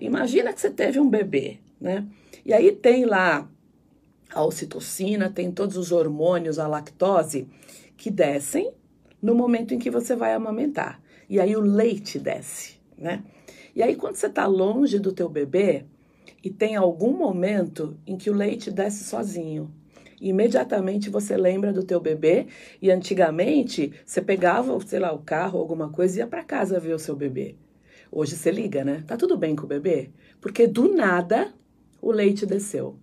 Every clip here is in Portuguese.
Imagina que você teve um bebê, né? E aí tem lá a ocitocina, tem todos os hormônios, a lactose, que descem no momento em que você vai amamentar. E aí o leite desce, né? E aí quando você está longe do teu bebê e tem algum momento em que o leite desce sozinho, imediatamente você lembra do teu bebê e antigamente você pegava, sei lá, o carro, alguma coisa e ia para casa ver o seu bebê. Hoje você liga, né? Tá tudo bem com o bebê? Porque do nada o leite desceu.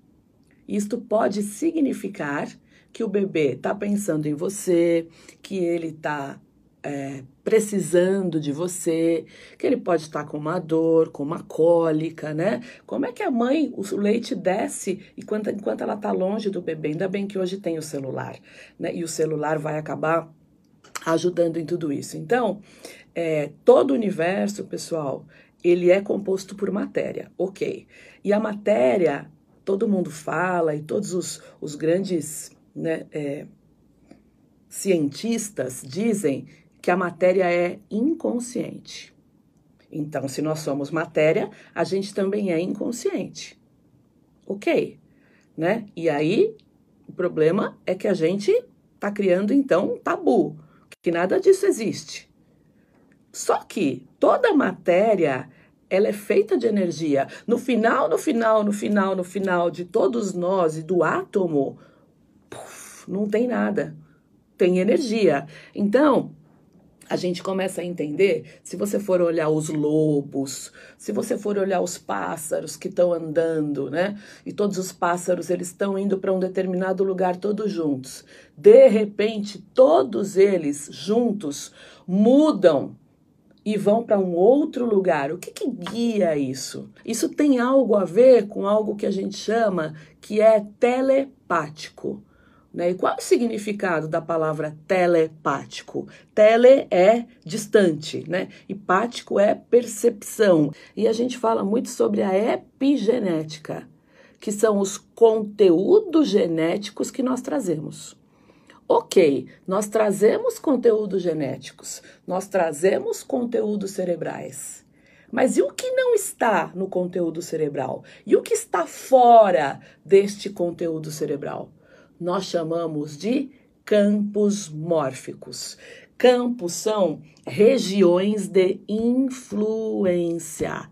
Isto pode significar que o bebê está pensando em você, que ele está é, precisando de você, que ele pode estar com uma dor, com uma cólica, né? Como é que a mãe, o leite desce enquanto, enquanto ela está longe do bebê? Ainda bem que hoje tem o celular, né? E o celular vai acabar ajudando em tudo isso. Então, é, todo o universo, pessoal, ele é composto por matéria, ok. E a matéria, todo mundo fala, e todos os, os grandes né, é, cientistas dizem que a matéria é inconsciente. Então, se nós somos matéria, a gente também é inconsciente. Ok, né? E aí, o problema é que a gente está criando, então, um tabu, que nada disso existe. Só que toda matéria, ela é feita de energia. No final, no final, no final, no final de todos nós e do átomo, puff, não tem nada. Tem energia. Então, a gente começa a entender, se você for olhar os lobos, se você for olhar os pássaros que estão andando, né? E todos os pássaros eles estão indo para um determinado lugar todos juntos. De repente, todos eles juntos mudam e vão para um outro lugar. O que, que guia isso? Isso tem algo a ver com algo que a gente chama que é telepático. Né? E qual é o significado da palavra telepático? Tele é distante, né? E pático é percepção. E a gente fala muito sobre a epigenética, que são os conteúdos genéticos que nós trazemos. Ok, nós trazemos conteúdos genéticos, nós trazemos conteúdos cerebrais. Mas e o que não está no conteúdo cerebral? E o que está fora deste conteúdo cerebral? Nós chamamos de campos mórficos. Campos são regiões de influência.